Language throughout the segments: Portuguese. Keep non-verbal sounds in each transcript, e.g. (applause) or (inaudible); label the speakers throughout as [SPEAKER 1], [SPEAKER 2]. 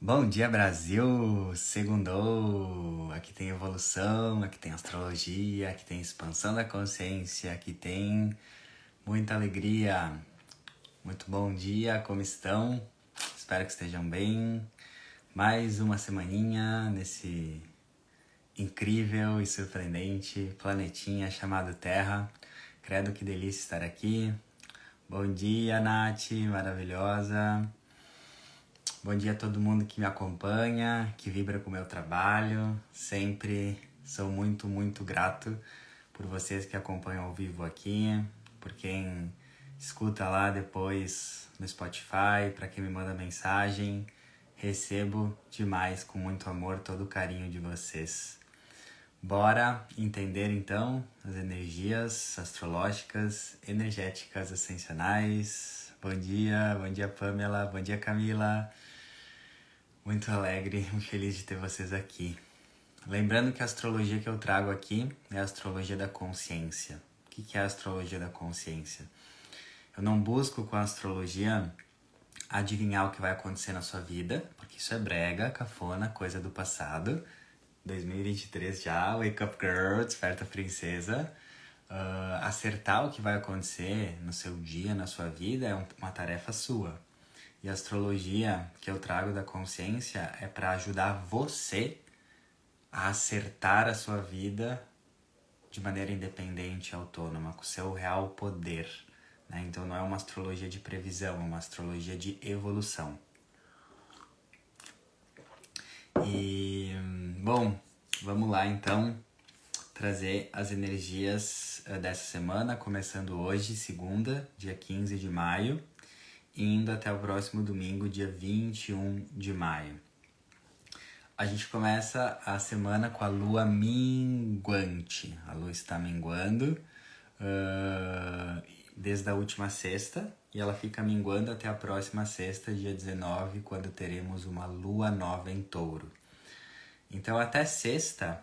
[SPEAKER 1] Bom dia, Brasil! Segundou! Aqui tem evolução, aqui tem astrologia, aqui tem expansão da consciência, aqui tem muita alegria. Muito bom dia, como estão? Espero que estejam bem. Mais uma semaninha nesse incrível e surpreendente planetinha chamado Terra. Credo que delícia estar aqui. Bom dia, Nath, maravilhosa. Bom dia a todo mundo que me acompanha, que vibra com o meu trabalho. Sempre sou muito, muito grato por vocês que acompanham ao vivo aqui, por quem escuta lá depois no Spotify, para quem me manda mensagem. Recebo demais, com muito amor, todo o carinho de vocês. Bora entender então as energias astrológicas, energéticas ascensionais. Bom dia, bom dia Pamela, bom dia Camila. Muito alegre e (laughs) feliz de ter vocês aqui. Lembrando que a astrologia que eu trago aqui é a astrologia da consciência. O que é a astrologia da consciência? Eu não busco com a astrologia adivinhar o que vai acontecer na sua vida, porque isso é brega, cafona, coisa do passado. 2023 já, wake up girl, desperta princesa. Uh, acertar o que vai acontecer no seu dia, na sua vida, é uma tarefa sua. A astrologia que eu trago da consciência é para ajudar você a acertar a sua vida de maneira independente e autônoma, com seu real poder. Né? Então não é uma astrologia de previsão, é uma astrologia de evolução. E bom, vamos lá então trazer as energias eh, dessa semana, começando hoje, segunda, dia 15 de maio indo até o próximo domingo, dia 21 de maio. A gente começa a semana com a lua minguante. A lua está minguando uh, desde a última sexta e ela fica minguando até a próxima sexta, dia 19, quando teremos uma lua nova em touro. Então, até sexta,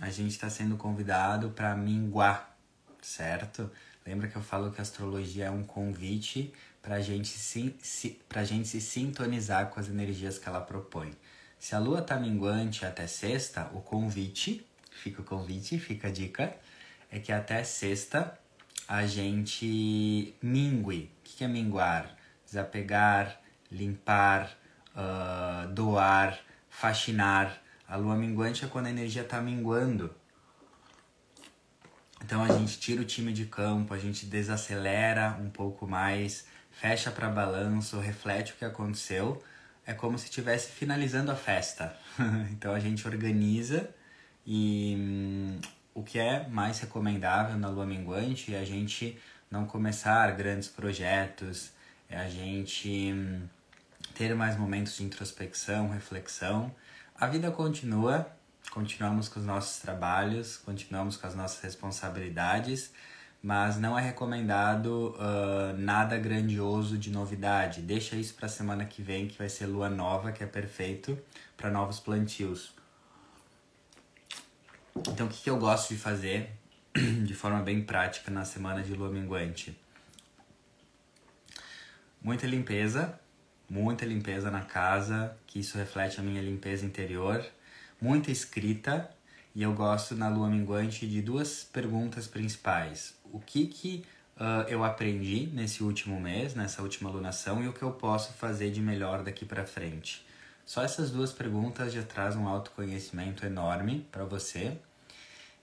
[SPEAKER 1] a gente está sendo convidado para minguar, certo? Lembra que eu falo que a astrologia é um convite para gente se, se, a gente se sintonizar com as energias que ela propõe. Se a lua tá minguante até sexta, o convite, fica o convite, fica a dica, é que até sexta a gente mingue. O que é minguar? Desapegar, limpar, uh, doar, faxinar. A lua minguante é quando a energia está minguando. Então a gente tira o time de campo, a gente desacelera um pouco mais, fecha para balanço, reflete o que aconteceu. É como se estivesse finalizando a festa. (laughs) então a gente organiza e hum, o que é mais recomendável na lua minguante é a gente não começar grandes projetos, é a gente hum, ter mais momentos de introspecção, reflexão. A vida continua, continuamos com os nossos trabalhos, continuamos com as nossas responsabilidades, mas não é recomendado uh, nada grandioso de novidade. Deixa isso para a semana que vem, que vai ser lua nova, que é perfeito para novos plantios. Então, o que, que eu gosto de fazer (clears throat) de forma bem prática na semana de lua minguante? Muita limpeza, muita limpeza na casa, que isso reflete a minha limpeza interior. Muita escrita, e eu gosto na lua minguante de duas perguntas principais o que que uh, eu aprendi nesse último mês, nessa última lunação e o que eu posso fazer de melhor daqui para frente. Só essas duas perguntas já trazem um autoconhecimento enorme para você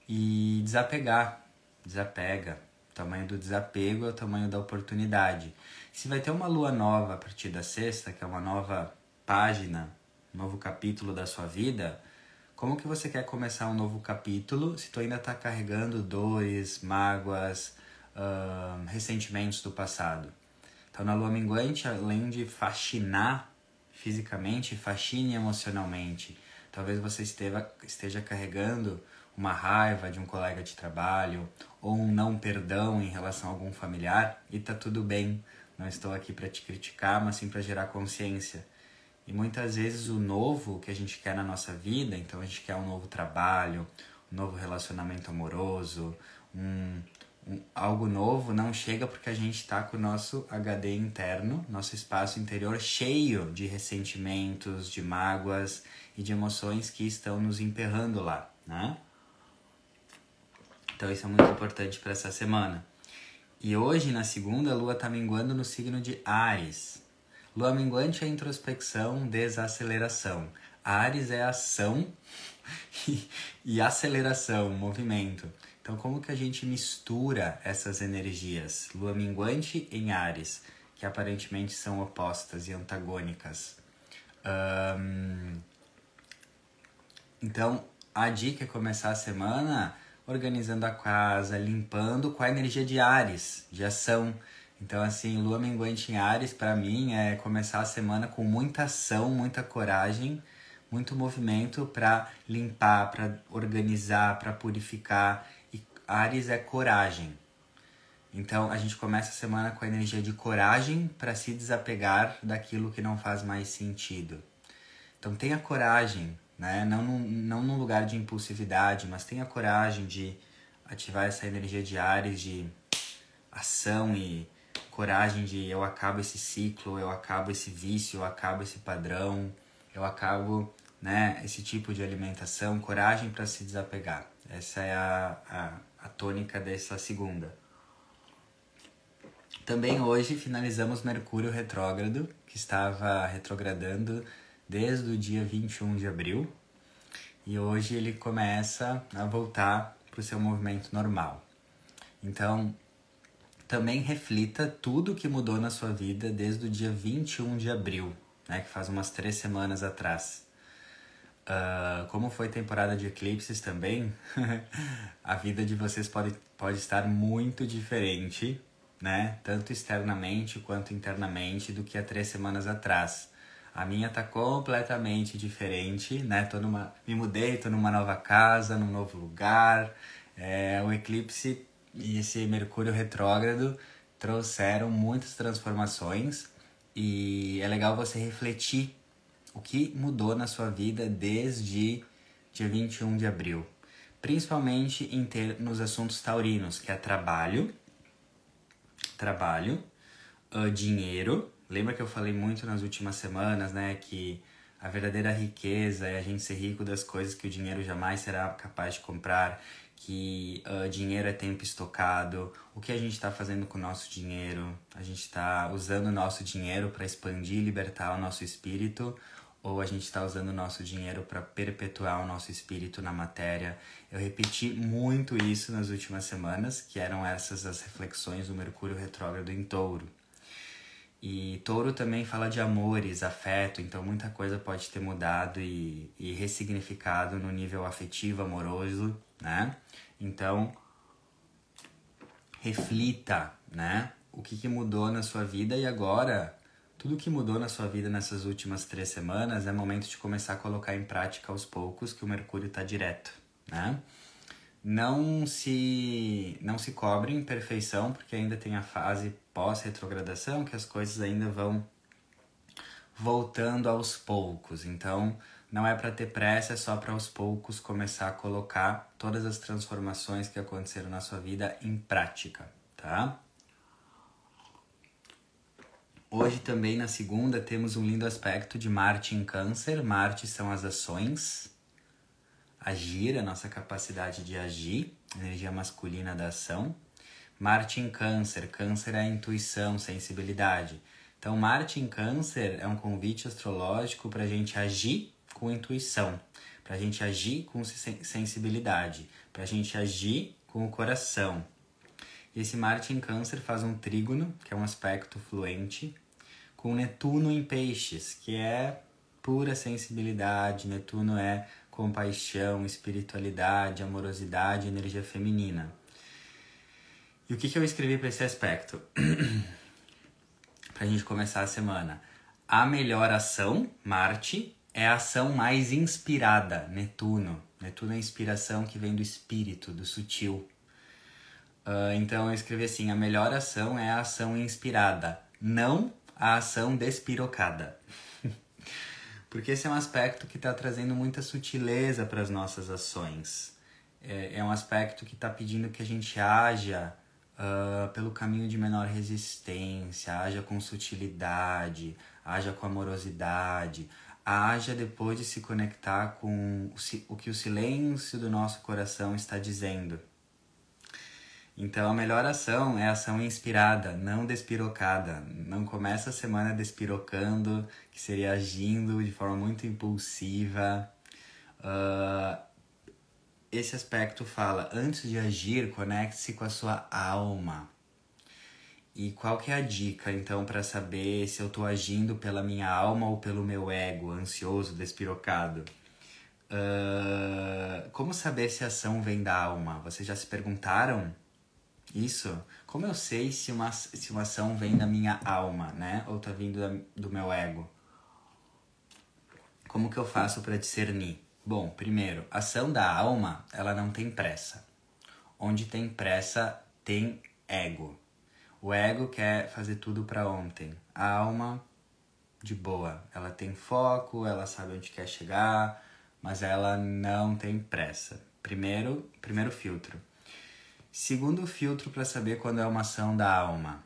[SPEAKER 1] e desapegar, desapega. O tamanho do desapego é o tamanho da oportunidade. Se vai ter uma lua nova a partir da sexta, que é uma nova página, um novo capítulo da sua vida, como que você quer começar um novo capítulo se tu ainda está carregando dores, mágoas, uh, ressentimentos do passado? Então, na lua minguante, além de fascinar fisicamente, fascine emocionalmente. Talvez você esteja, esteja carregando uma raiva de um colega de trabalho ou um não perdão em relação a algum familiar e tá tudo bem. Não estou aqui para te criticar, mas sim para gerar consciência. E muitas vezes o novo que a gente quer na nossa vida, então a gente quer um novo trabalho, um novo relacionamento amoroso, um, um, algo novo não chega porque a gente está com o nosso HD interno, nosso espaço interior cheio de ressentimentos, de mágoas e de emoções que estão nos emperrando lá, né? Então isso é muito importante para essa semana. E hoje, na segunda, a lua está minguando no signo de Ares. Lua minguante é introspecção, desaceleração. Ares é ação (laughs) e, e aceleração, movimento. Então, como que a gente mistura essas energias? Lua minguante em Ares, que aparentemente são opostas e antagônicas. Então, a dica é começar a semana organizando a casa, limpando com a energia de Ares, de ação. Então, assim, lua minguante em Ares, para mim, é começar a semana com muita ação, muita coragem, muito movimento para limpar, para organizar, para purificar Ares é coragem. Então a gente começa a semana com a energia de coragem para se desapegar daquilo que não faz mais sentido. Então tenha coragem, né? Não não num lugar de impulsividade, mas tenha coragem de ativar essa energia de Ares de ação e coragem de eu acabo esse ciclo, eu acabo esse vício, eu acabo esse padrão, eu acabo, né, esse tipo de alimentação, coragem para se desapegar. Essa é a, a a tônica dessa segunda. Também hoje finalizamos Mercúrio retrógrado, que estava retrogradando desde o dia 21 de abril, e hoje ele começa a voltar para o seu movimento normal. Então, também reflita tudo que mudou na sua vida desde o dia 21 de abril, né, que faz umas três semanas atrás. Uh, como foi temporada de eclipses também, (laughs) a vida de vocês pode, pode estar muito diferente, né? Tanto externamente quanto internamente do que há três semanas atrás. A minha tá completamente diferente, né? Tô numa, me mudei, tô numa nova casa, num novo lugar. É, o eclipse e esse Mercúrio retrógrado trouxeram muitas transformações e é legal você refletir o que mudou na sua vida desde dia 21 de abril? Principalmente em ter, nos assuntos taurinos, que é trabalho, trabalho, uh, dinheiro. Lembra que eu falei muito nas últimas semanas, né, que a verdadeira riqueza é a gente ser rico das coisas que o dinheiro jamais será capaz de comprar, que uh, dinheiro é tempo estocado, o que a gente está fazendo com o nosso dinheiro, a gente está usando o nosso dinheiro para expandir e libertar o nosso espírito, ou a gente está usando o nosso dinheiro para perpetuar o nosso espírito na matéria. Eu repeti muito isso nas últimas semanas, que eram essas as reflexões do Mercúrio retrógrado em Touro. E Touro também fala de amores, afeto, então muita coisa pode ter mudado e, e ressignificado no nível afetivo, amoroso, né? Então, reflita, né? O que, que mudou na sua vida e agora tudo que mudou na sua vida nessas últimas três semanas é momento de começar a colocar em prática aos poucos que o Mercúrio está direto, né? Não se, não se cobre em perfeição, porque ainda tem a fase pós-retrogradação, que as coisas ainda vão voltando aos poucos. Então, não é para ter pressa, é só para aos poucos começar a colocar todas as transformações que aconteceram na sua vida em prática, tá? Hoje também na segunda temos um lindo aspecto de Marte em Câncer. Marte são as ações, agir, a nossa capacidade de agir, energia masculina da ação. Marte em Câncer, Câncer é a intuição, sensibilidade. Então, Marte em Câncer é um convite astrológico para a gente agir com intuição, para a gente agir com sensibilidade, para a gente agir com o coração, e esse Marte em Câncer faz um trígono, que é um aspecto fluente, com Netuno em Peixes, que é pura sensibilidade. Netuno é compaixão, espiritualidade, amorosidade, energia feminina. E o que, que eu escrevi para esse aspecto? (clears throat) para a gente começar a semana. A melhor ação, Marte, é a ação mais inspirada, Netuno. Netuno é a inspiração que vem do espírito, do sutil. Uh, então eu escrevi assim: a melhor ação é a ação inspirada, não a ação despirocada. Porque esse é um aspecto que está trazendo muita sutileza para as nossas ações. É, é, um aspecto que está pedindo que a gente haja uh, pelo caminho de menor resistência, haja com sutilidade, haja com amorosidade, haja depois de se conectar com o que o silêncio do nosso coração está dizendo. Então a melhor ação é ação inspirada, não despirocada. Não começa a semana despirocando, que seria agindo de forma muito impulsiva. Uh, esse aspecto fala, antes de agir, conecte-se com a sua alma. E qual que é a dica, então, para saber se eu estou agindo pela minha alma ou pelo meu ego, ansioso, despirocado? Uh, como saber se a ação vem da alma? Vocês já se perguntaram isso? Como eu sei se uma, se uma ação vem da minha alma, né? Ou está vindo da, do meu ego? Como que eu faço para discernir? Bom, primeiro, a ação da alma, ela não tem pressa. Onde tem pressa, tem ego. O ego quer fazer tudo para ontem. A alma, de boa. Ela tem foco, ela sabe onde quer chegar, mas ela não tem pressa. Primeiro, primeiro filtro. Segundo filtro para saber quando é uma ação da alma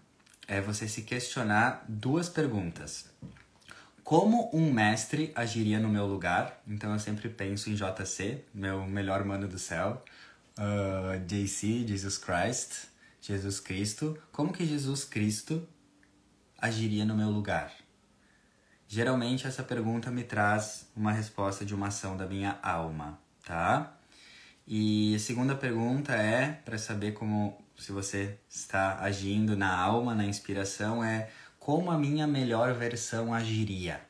[SPEAKER 1] é você se questionar duas perguntas. Como um mestre agiria no meu lugar? Então eu sempre penso em JC, meu melhor mano do céu, uh, JC, Jesus Christ, Jesus Cristo, como que Jesus Cristo agiria no meu lugar? Geralmente essa pergunta me traz uma resposta de uma ação da minha alma, tá? E a segunda pergunta é para saber como se você está agindo na alma, na inspiração, é como a minha melhor versão agiria.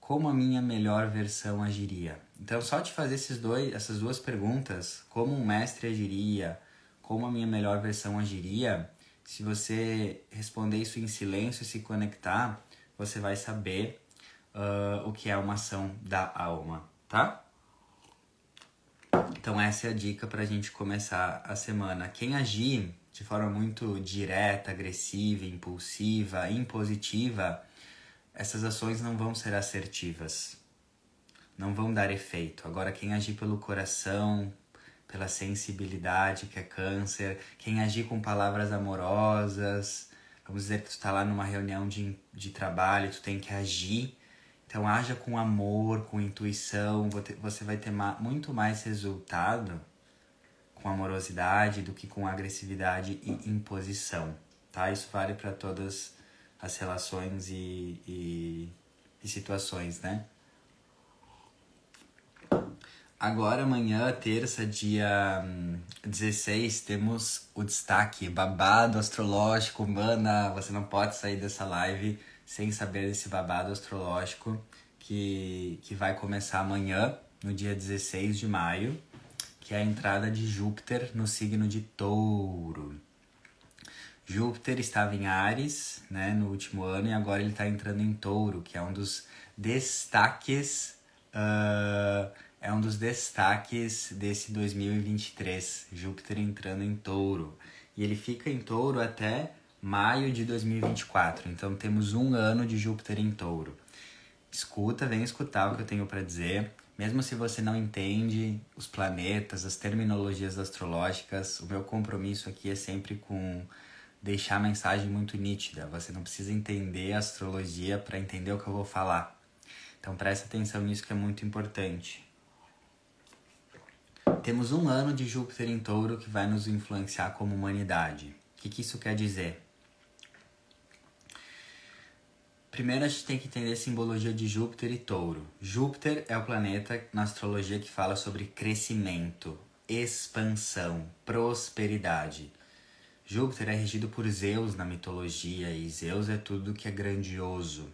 [SPEAKER 1] Como a minha melhor versão agiria. Então, só te fazer esses dois, essas duas perguntas, como um mestre agiria, como a minha melhor versão agiria, se você responder isso em silêncio e se conectar, você vai saber uh, o que é uma ação da alma, tá? Então essa é a dica para a gente começar a semana. Quem agir de forma muito direta, agressiva, impulsiva, impositiva, essas ações não vão ser assertivas, não vão dar efeito. Agora, quem agir pelo coração, pela sensibilidade, que é câncer, quem agir com palavras amorosas. Vamos dizer que tu está lá numa reunião de, de trabalho, tu tem que agir. Então, haja com amor, com intuição, você vai ter muito mais resultado com amorosidade do que com agressividade e imposição, tá? Isso vale para todas as relações e, e, e situações, né? Agora, amanhã, terça, dia 16, hum, temos o destaque babado astrológico. Mana, você não pode sair dessa live sem saber desse babado astrológico que, que vai começar amanhã, no dia 16 de maio, que é a entrada de Júpiter no signo de Touro. Júpiter estava em Ares né, no último ano e agora ele está entrando em Touro, que é um dos destaques. Uh, é um dos destaques desse 2023, Júpiter entrando em Touro. E ele fica em Touro até maio de 2024. Então temos um ano de Júpiter em Touro. Escuta, vem escutar o que eu tenho para dizer. Mesmo se você não entende os planetas, as terminologias astrológicas, o meu compromisso aqui é sempre com deixar a mensagem muito nítida. Você não precisa entender a astrologia para entender o que eu vou falar. Então preste atenção nisso que é muito importante. Temos um ano de Júpiter em touro que vai nos influenciar como humanidade. O que, que isso quer dizer? Primeiro a gente tem que entender a simbologia de Júpiter e touro. Júpiter é o planeta na astrologia que fala sobre crescimento, expansão, prosperidade. Júpiter é regido por Zeus na mitologia e Zeus é tudo que é grandioso,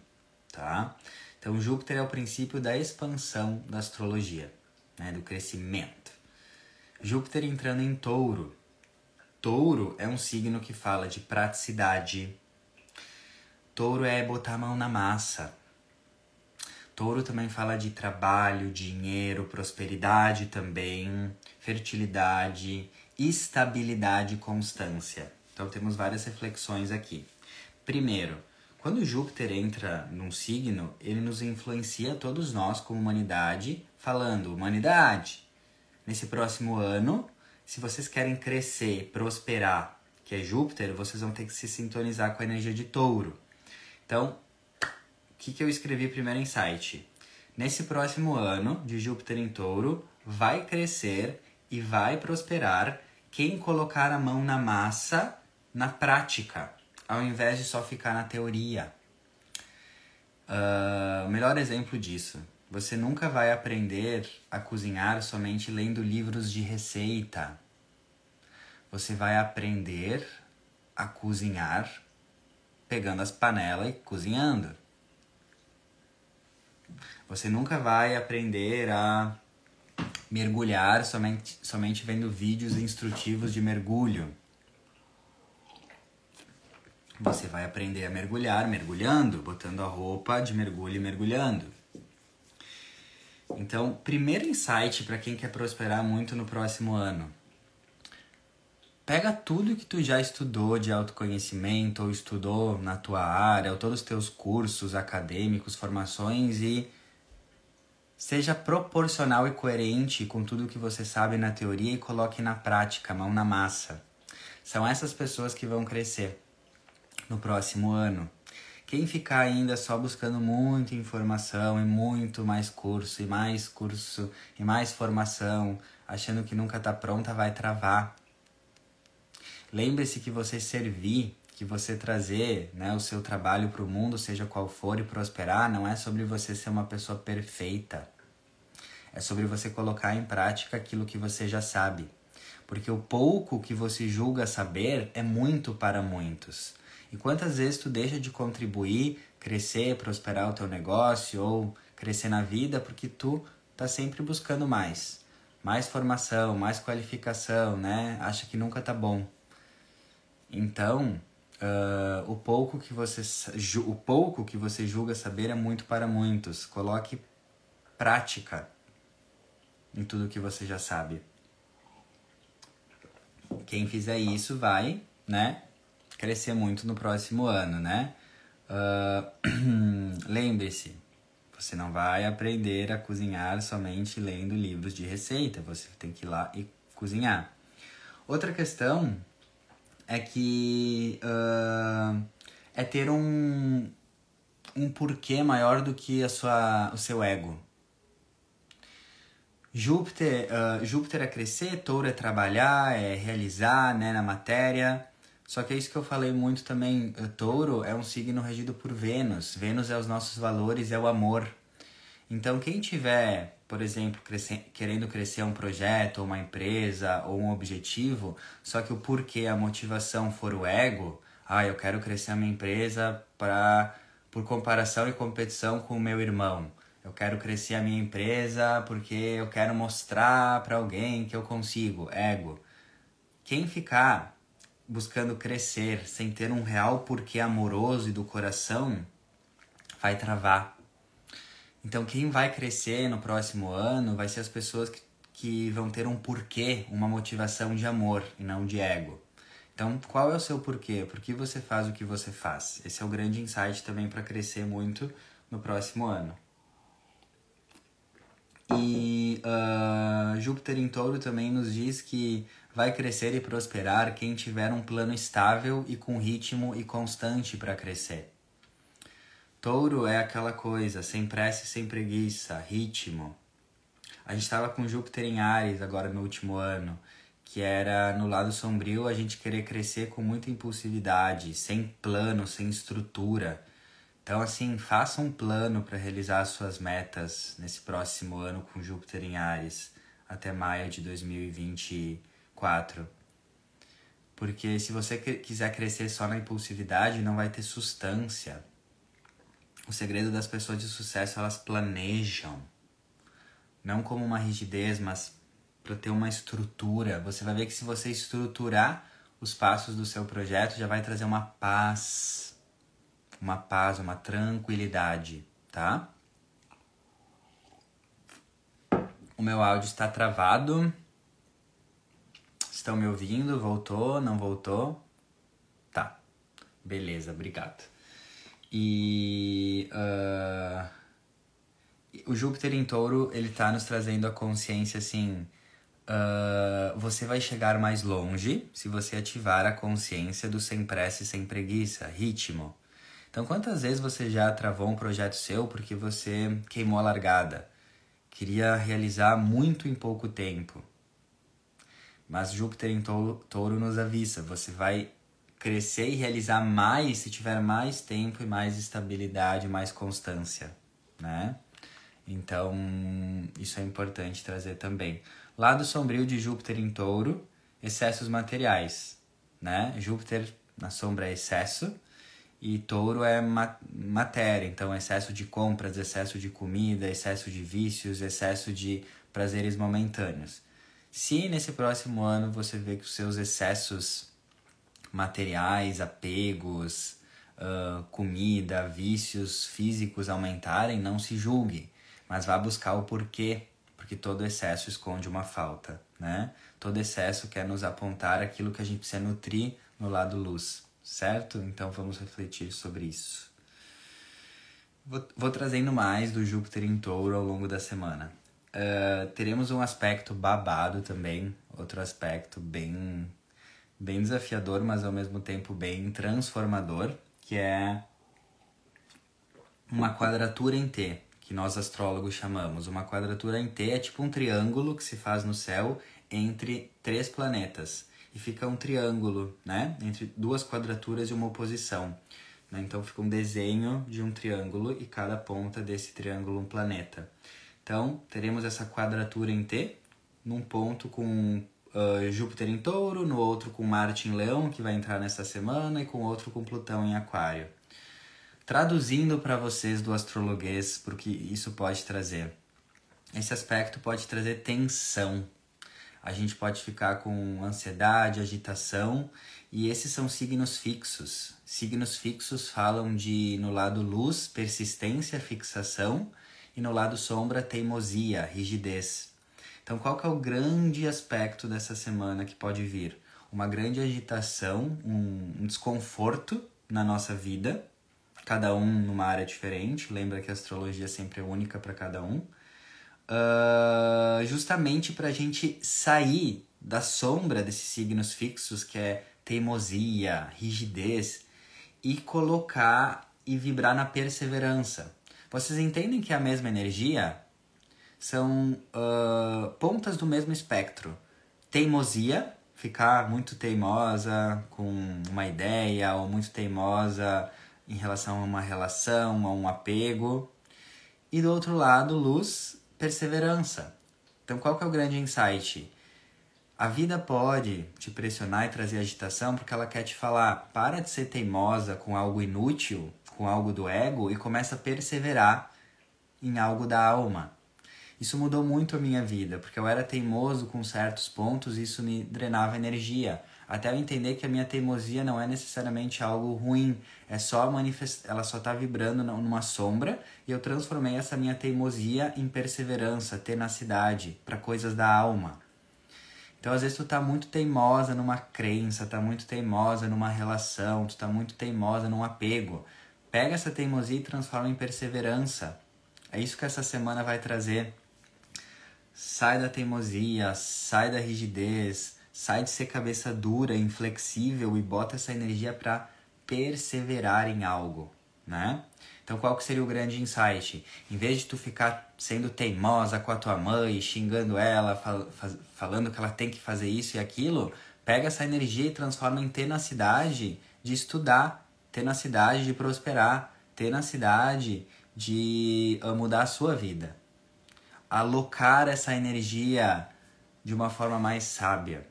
[SPEAKER 1] tá? Então Júpiter é o princípio da expansão da astrologia, né, do crescimento. Júpiter entrando em Touro. Touro é um signo que fala de praticidade. Touro é botar a mão na massa. Touro também fala de trabalho, dinheiro, prosperidade também, fertilidade, estabilidade e constância. Então temos várias reflexões aqui. Primeiro, quando Júpiter entra num signo, ele nos influencia todos nós como humanidade, falando: humanidade, nesse próximo ano, se vocês querem crescer, prosperar, que é Júpiter, vocês vão ter que se sintonizar com a energia de touro. Então, o que, que eu escrevi primeiro em site? Nesse próximo ano de Júpiter em touro, vai crescer e vai prosperar quem colocar a mão na massa na prática, ao invés de só ficar na teoria. Uh, o melhor exemplo disso. Você nunca vai aprender a cozinhar somente lendo livros de receita. Você vai aprender a cozinhar pegando as panelas e cozinhando. Você nunca vai aprender a mergulhar somente, somente vendo vídeos instrutivos de mergulho. Você vai aprender a mergulhar mergulhando, botando a roupa de mergulho e mergulhando. Então, primeiro insight para quem quer prosperar muito no próximo ano. Pega tudo que tu já estudou de autoconhecimento ou estudou na tua área, ou todos os teus cursos acadêmicos, formações e seja proporcional e coerente com tudo que você sabe na teoria e coloque na prática, mão na massa. São essas pessoas que vão crescer no próximo ano. Quem ficar ainda só buscando muita informação e muito mais curso e mais curso e mais formação, achando que nunca está pronta, vai travar. Lembre-se que você servir, que você trazer né, o seu trabalho para o mundo, seja qual for, e prosperar, não é sobre você ser uma pessoa perfeita. É sobre você colocar em prática aquilo que você já sabe. Porque o pouco que você julga saber é muito para muitos. E quantas vezes tu deixa de contribuir, crescer, prosperar o teu negócio ou crescer na vida porque tu tá sempre buscando mais. Mais formação, mais qualificação, né? Acha que nunca tá bom. Então, uh, o pouco que você o pouco que você julga saber é muito para muitos. Coloque prática em tudo que você já sabe. Quem fizer isso vai, né, crescer muito no próximo ano, né? Uh, (clears throat) Lembre-se, você não vai aprender a cozinhar somente lendo livros de receita, você tem que ir lá e cozinhar. Outra questão é que uh, é ter um, um porquê maior do que a sua, o seu ego. Júpiter, uh, Júpiter é crescer, touro é trabalhar, é realizar né, na matéria. Só que é isso que eu falei muito também. O touro é um signo regido por Vênus. Vênus é os nossos valores, é o amor. Então, quem tiver, por exemplo, querendo crescer um projeto, ou uma empresa, ou um objetivo, só que o porquê, a motivação for o ego, ah, eu quero crescer a minha empresa para por comparação e competição com o meu irmão. Eu quero crescer a minha empresa porque eu quero mostrar para alguém que eu consigo. Ego. Quem ficar buscando crescer sem ter um real porquê amoroso e do coração, vai travar. Então, quem vai crescer no próximo ano vai ser as pessoas que, que vão ter um porquê, uma motivação de amor e não de ego. Então, qual é o seu porquê? Por que você faz o que você faz? Esse é o grande insight também para crescer muito no próximo ano. E uh, Júpiter em Touro também nos diz que vai crescer e prosperar quem tiver um plano estável e com ritmo e constante para crescer. Touro é aquela coisa, sem pressa e sem preguiça, ritmo. A gente estava com Júpiter em Ares agora no último ano, que era no lado sombrio a gente querer crescer com muita impulsividade, sem plano, sem estrutura. Então, assim, faça um plano para realizar as suas metas nesse próximo ano com Júpiter em Ares, até maio de 2024. Porque se você quiser crescer só na impulsividade, não vai ter sustância. O segredo das pessoas de sucesso, elas planejam. Não como uma rigidez, mas para ter uma estrutura. Você vai ver que se você estruturar os passos do seu projeto, já vai trazer uma paz uma paz, uma tranquilidade, tá? O meu áudio está travado. Estão me ouvindo? Voltou? Não voltou? Tá. Beleza, obrigado. E uh, o Júpiter em Touro ele está nos trazendo a consciência assim. uh, você vai chegar mais longe se você ativar a consciência do sem pressa e sem preguiça, ritmo. Então, quantas vezes você já travou um projeto seu porque você queimou a largada? Queria realizar muito em pouco tempo. Mas Júpiter em touro, touro nos avisa: você vai crescer e realizar mais se tiver mais tempo e mais estabilidade, mais constância, né? Então, isso é importante trazer também. Lado sombrio de Júpiter em touro, excessos materiais, né? Júpiter na sombra é excesso e touro é ma matéria, então excesso de compras, excesso de comida, excesso de vícios, excesso de prazeres momentâneos. Se nesse próximo ano você vê que os seus excessos materiais, apegos, uh, comida, vícios físicos aumentarem, não se julgue, mas vá buscar o porquê porque todo excesso esconde uma falta, né? Todo excesso quer nos apontar aquilo que a gente precisa nutrir no lado luz, certo? Então vamos refletir sobre isso. Vou, vou trazendo mais do Júpiter em touro ao longo da semana. Uh, teremos um aspecto babado também, outro aspecto bem, bem desafiador, mas ao mesmo tempo bem transformador, que é uma quadratura em T que nós astrólogos chamamos. Uma quadratura em T é tipo um triângulo que se faz no céu entre três planetas. E fica um triângulo, né? Entre duas quadraturas e uma oposição. Né? Então fica um desenho de um triângulo e cada ponta desse triângulo um planeta. Então teremos essa quadratura em T, num ponto com uh, Júpiter em touro, no outro com Marte em leão, que vai entrar nessa semana, e com outro com Plutão em aquário. Traduzindo para vocês do astrologuês, porque isso pode trazer. Esse aspecto pode trazer tensão. A gente pode ficar com ansiedade, agitação, e esses são signos fixos. Signos fixos falam de, no lado luz, persistência, fixação, e no lado sombra, teimosia, rigidez. Então, qual que é o grande aspecto dessa semana que pode vir? Uma grande agitação, um, desconforto na nossa vida, cada um numa área diferente. Lembra que a astrologia sempre é única para cada um. Uh, justamente para a gente sair da sombra desses signos fixos, que é teimosia, rigidez, e colocar e vibrar na perseverança. Vocês entendem que a mesma energia são uh, pontas do mesmo espectro. Teimosia, ficar muito teimosa com uma ideia, ou muito teimosa em relação a uma relação, a um apego. E do outro lado, luz, perseverança. Então, qual que é o grande insight? A vida pode te pressionar e trazer agitação porque ela quer te falar: para de ser teimosa com algo inútil, com algo do ego e começa a perseverar em algo da alma. Isso mudou muito a minha vida, porque eu era teimoso com certos pontos e isso me drenava energia até eu entender que a minha teimosia não é necessariamente algo ruim, é só manifest... ela só está vibrando numa sombra e eu transformei essa minha teimosia em perseverança, tenacidade para coisas da alma. Então, às vezes tu tá muito teimosa numa crença, tá muito teimosa numa relação, tu tá muito teimosa num apego. Pega essa teimosia e transforma em perseverança. É isso que essa semana vai trazer. Sai da teimosia, sai da rigidez, Sai de ser cabeça dura, inflexível e bota essa energia para perseverar em algo, né? Então qual que seria o grande insight? Em vez de tu ficar sendo teimosa com a tua mãe, xingando ela, fal falando que ela tem que fazer isso e aquilo, pega essa energia e transforma em tenacidade de estudar, tenacidade de prosperar, tenacidade de uh, mudar a sua vida. Alocar essa energia de uma forma mais sábia.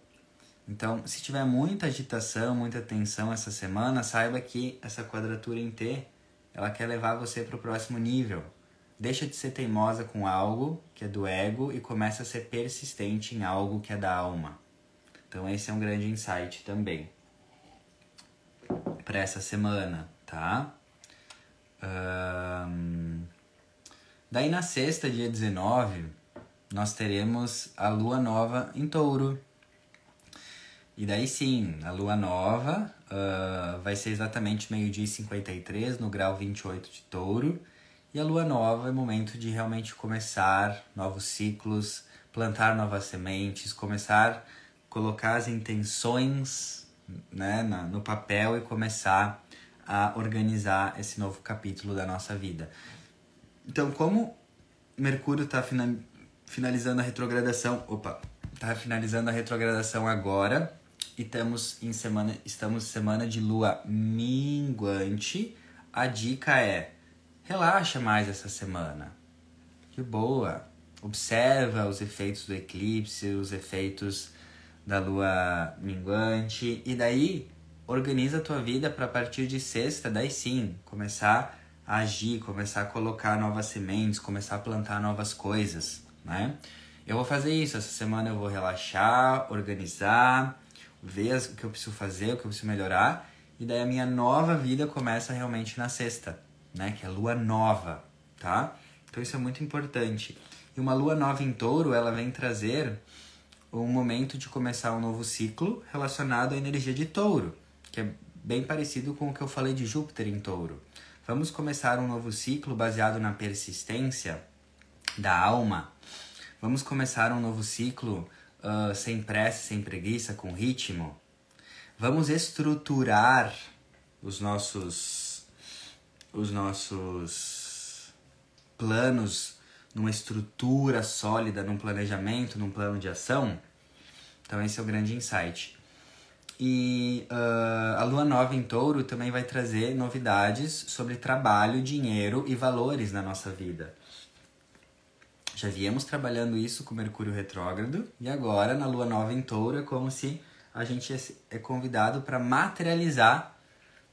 [SPEAKER 1] Então, se tiver muita agitação, muita tensão essa semana, saiba que essa quadratura em T, ela quer levar você para o próximo nível. Deixa de ser teimosa com algo que é do ego e começa a ser persistente em algo que é da alma. Então, esse é um grande insight também para essa semana, tá? Um... Daí na sexta, dia 19, nós teremos a lua nova em touro. E daí sim, a lua nova uh, vai ser exatamente meio-dia e 53 no grau 28 de touro. E a lua nova é momento de realmente começar novos ciclos, plantar novas sementes, começar a colocar as intenções né, no papel e começar a organizar esse novo capítulo da nossa vida. Então, como Mercúrio está finalizando a retrogradação, opa, está finalizando a retrogradação agora e estamos em semana, estamos semana de lua minguante. A dica é relaxa mais essa semana. Que boa. Observa os efeitos do eclipse, os efeitos da lua minguante e daí organiza a tua vida para a partir de sexta, daí sim, começar agir, começar a colocar novas sementes, começar a plantar novas coisas, né? Eu vou fazer isso, essa semana eu vou relaxar, organizar, ver o que eu preciso fazer, o que eu preciso melhorar, e daí a minha nova vida começa realmente na sexta, né? Que é a lua nova, tá? Então isso é muito importante. E uma lua nova em touro, ela vem trazer um momento de começar um novo ciclo relacionado à energia de touro que é bem parecido com o que eu falei de Júpiter em Touro. Vamos começar um novo ciclo baseado na persistência da alma. Vamos começar um novo ciclo uh, sem pressa, sem preguiça, com ritmo. Vamos estruturar os nossos os nossos planos numa estrutura sólida, num planejamento, num plano de ação. Então esse é o grande insight. E uh, a lua nova em touro também vai trazer novidades sobre trabalho, dinheiro e valores na nossa vida. Já viemos trabalhando isso com Mercúrio retrógrado e agora na lua nova em touro é como se a gente é convidado para materializar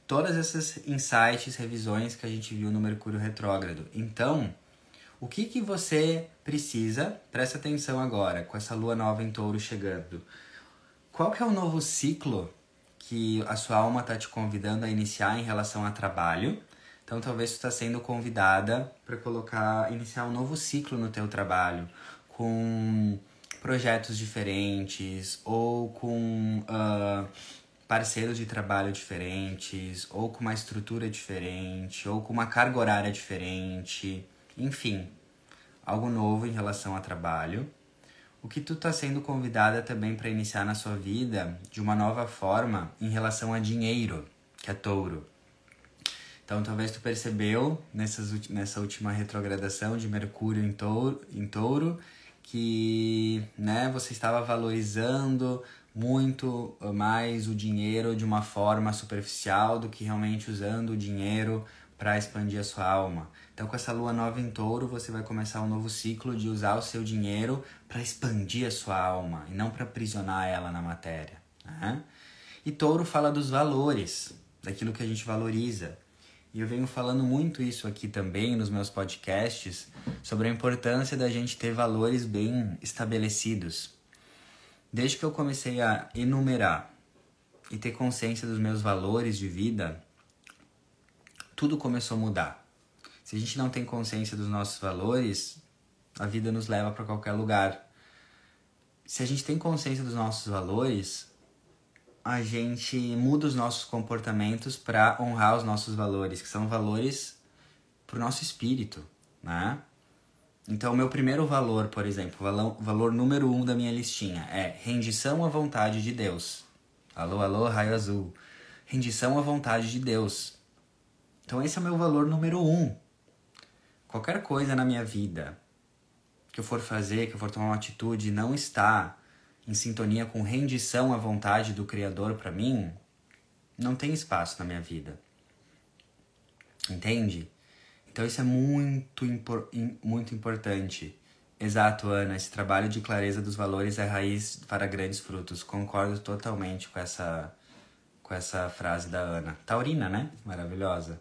[SPEAKER 1] todas essas insights, revisões que a gente viu no Mercúrio retrógrado. Então, o que, que você precisa? Presta atenção agora, com essa lua nova em touro chegando qual que é o novo ciclo que a sua alma está te convidando a iniciar em relação a trabalho? Então talvez você está sendo convidada para colocar, iniciar um novo ciclo no teu trabalho, com projetos diferentes ou com uh, parceiros de trabalho diferentes, ou com uma estrutura diferente, ou com uma carga horária diferente, enfim, algo novo em relação a trabalho o que tu está sendo convidada também para iniciar na sua vida de uma nova forma em relação a dinheiro, que é touro. Então talvez tu percebeu nessas, nessa última retrogradação de Mercúrio em touro, em touro que né, você estava valorizando muito mais o dinheiro de uma forma superficial do que realmente usando o dinheiro para expandir a sua alma. Então, com essa lua nova em touro, você vai começar um novo ciclo de usar o seu dinheiro para expandir a sua alma e não para aprisionar ela na matéria. Né? E touro fala dos valores, daquilo que a gente valoriza. E eu venho falando muito isso aqui também nos meus podcasts, sobre a importância da gente ter valores bem estabelecidos. Desde que eu comecei a enumerar e ter consciência dos meus valores de vida, tudo começou a mudar. Se a gente não tem consciência dos nossos valores, a vida nos leva para qualquer lugar. Se a gente tem consciência dos nossos valores, a gente muda os nossos comportamentos para honrar os nossos valores, que são valores para o nosso espírito, né? Então, o meu primeiro valor, por exemplo, valor, valor número um da minha listinha é rendição à vontade de Deus. Alô, alô, raio azul. Rendição à vontade de Deus. Então esse é o meu valor número um. Qualquer coisa na minha vida que eu for fazer, que eu for tomar uma atitude, não está em sintonia com rendição à vontade do Criador para mim, não tem espaço na minha vida. Entende? Então isso é muito, muito importante. Exato, Ana. Esse trabalho de clareza dos valores é raiz para grandes frutos. Concordo totalmente com essa, com essa frase da Ana. Taurina, né? Maravilhosa.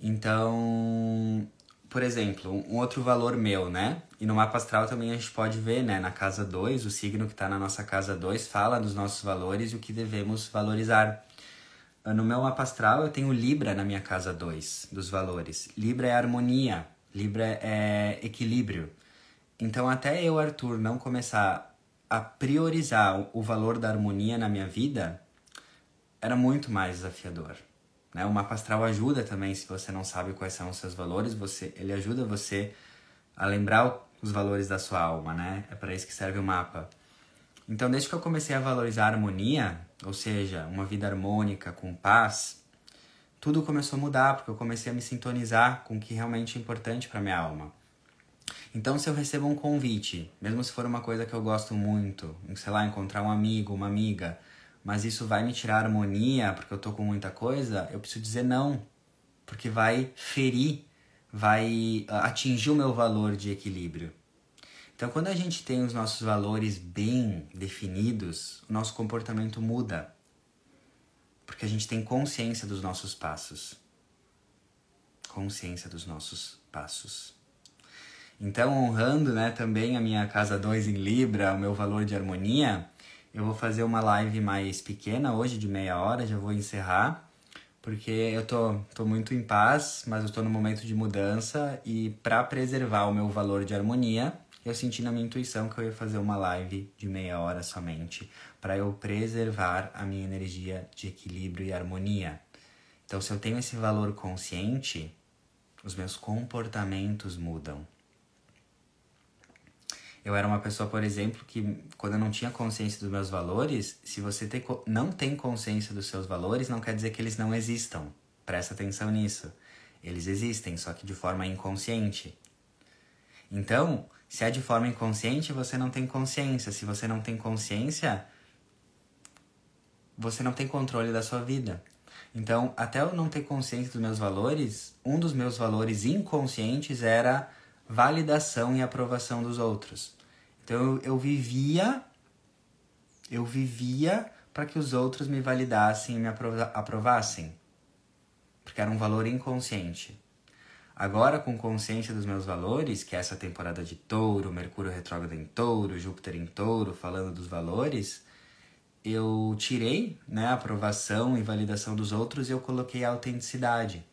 [SPEAKER 1] Então, por exemplo, um outro valor meu, né? E no mapa astral também a gente pode ver, né? Na casa 2, o signo que está na nossa casa 2 fala dos nossos valores e o que devemos valorizar. No meu mapa astral eu tenho Libra na minha casa 2, dos valores. Libra é harmonia, Libra é equilíbrio. Então, até eu, Arthur, não começar a priorizar o valor da harmonia na minha vida, era muito mais desafiador. Né? O mapa astral ajuda também, se você não sabe quais são os seus valores, você, ele ajuda você a lembrar os valores da sua alma, né? É para isso que serve o mapa. Então, desde que eu comecei a valorizar a harmonia, ou seja, uma vida harmônica, com paz, tudo começou a mudar, porque eu comecei a me sintonizar com o que realmente é importante para minha alma. Então, se eu recebo um convite, mesmo se for uma coisa que eu gosto muito, sei lá, encontrar um amigo, uma amiga, mas isso vai me tirar a harmonia porque eu tô com muita coisa, eu preciso dizer não, porque vai ferir, vai ah, atingir o meu valor de equilíbrio. Então, quando a gente tem os nossos valores bem definidos, o nosso comportamento muda. Porque a gente tem consciência dos nossos passos. Consciência dos nossos passos. Então, honrando né, também a minha casa 2 em Libra, o meu valor de harmonia, eu vou fazer uma live mais pequena hoje, de meia hora, já vou encerrar, porque eu tô, tô muito em paz, mas eu tô no momento de mudança e para preservar o meu valor de harmonia, eu senti na minha intuição que eu ia fazer uma live de meia hora somente, para eu preservar a minha energia de equilíbrio e harmonia. Então, se eu tenho esse valor consciente, os meus comportamentos mudam. Eu era uma pessoa, por exemplo, que quando eu não tinha consciência dos meus valores, se você tem, não tem consciência dos seus valores, não quer dizer que eles não existam. Presta atenção nisso. Eles existem, só que de forma inconsciente. Então, se é de forma inconsciente, você não tem consciência. Se você não tem consciência, você não tem controle da sua vida. Então, até eu não ter consciência dos meus valores, um dos meus valores inconscientes era validação e aprovação dos outros. Então, eu, eu vivia, eu vivia para que os outros me validassem e me aprovassem. Porque era um valor inconsciente. Agora, com consciência dos meus valores, que é essa temporada de touro, Mercúrio retrógrado em touro, Júpiter em touro, falando dos valores, eu tirei né, a aprovação e validação dos outros e eu coloquei a autenticidade.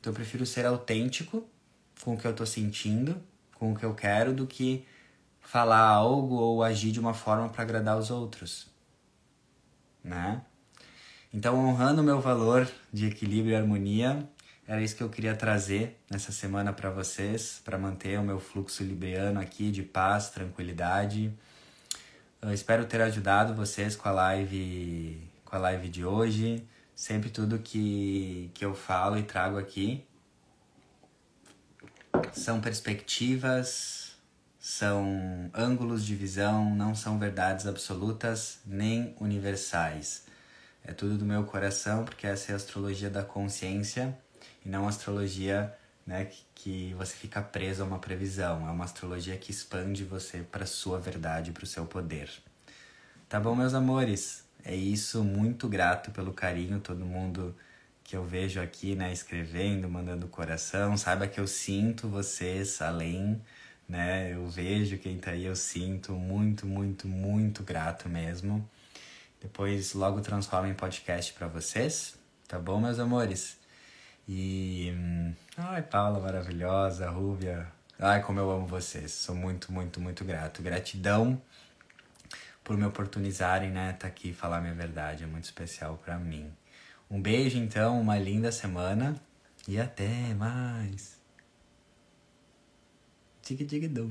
[SPEAKER 1] Então, eu prefiro ser autêntico com o que eu estou sentindo, com o que eu quero, do que falar algo ou agir de uma forma para agradar os outros. Né? Então, honrando o meu valor de equilíbrio e harmonia, era isso que eu queria trazer nessa semana para vocês, para manter o meu fluxo libriano aqui de paz, tranquilidade. Eu espero ter ajudado vocês com a live, com a live de hoje. Sempre tudo que, que eu falo e trago aqui são perspectivas, são ângulos de visão, não são verdades absolutas nem universais. É tudo do meu coração, porque essa é a astrologia da consciência e não astrologia né, que, que você fica preso a uma previsão. É uma astrologia que expande você para sua verdade, para o seu poder. Tá bom, meus amores? É isso, muito grato pelo carinho, todo mundo que eu vejo aqui, né, escrevendo, mandando coração. Saiba que eu sinto vocês além, né? Eu vejo quem tá aí, eu sinto muito, muito, muito grato mesmo. Depois logo transformo em podcast para vocês, tá bom, meus amores? E. Ai, Paula maravilhosa, Rúbia. Ai, como eu amo vocês. Sou muito, muito, muito grato. Gratidão por me oportunizarem, né, tá aqui falar minha verdade. É muito especial para mim. Um beijo, então, uma linda semana e até mais. Tig-tig-dum.